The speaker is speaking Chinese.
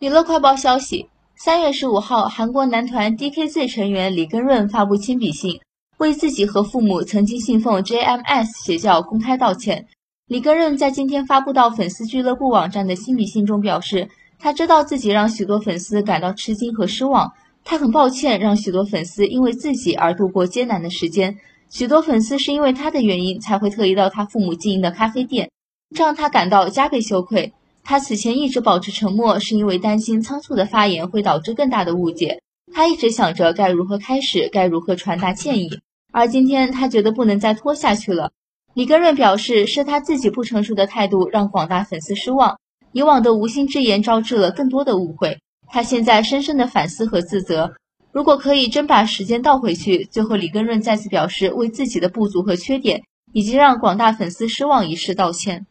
娱乐快报消息：三月十五号，韩国男团 DKZ 成员李根润发布亲笔信，为自己和父母曾经信奉 JMS 邪教公开道歉。李根润在今天发布到粉丝俱乐部网站的亲笔信中表示，他知道自己让许多粉丝感到吃惊和失望，他很抱歉让许多粉丝因为自己而度过艰难的时间。许多粉丝是因为他的原因才会特意到他父母经营的咖啡店，这让他感到加倍羞愧。他此前一直保持沉默，是因为担心仓促的发言会导致更大的误解。他一直想着该如何开始，该如何传达歉意。而今天，他觉得不能再拖下去了。李根润表示，是他自己不成熟的态度让广大粉丝失望，以往的无心之言招致了更多的误会。他现在深深的反思和自责。如果可以真把时间倒回去，最后李根润再次表示为自己的不足和缺点，以及让广大粉丝失望一事道歉。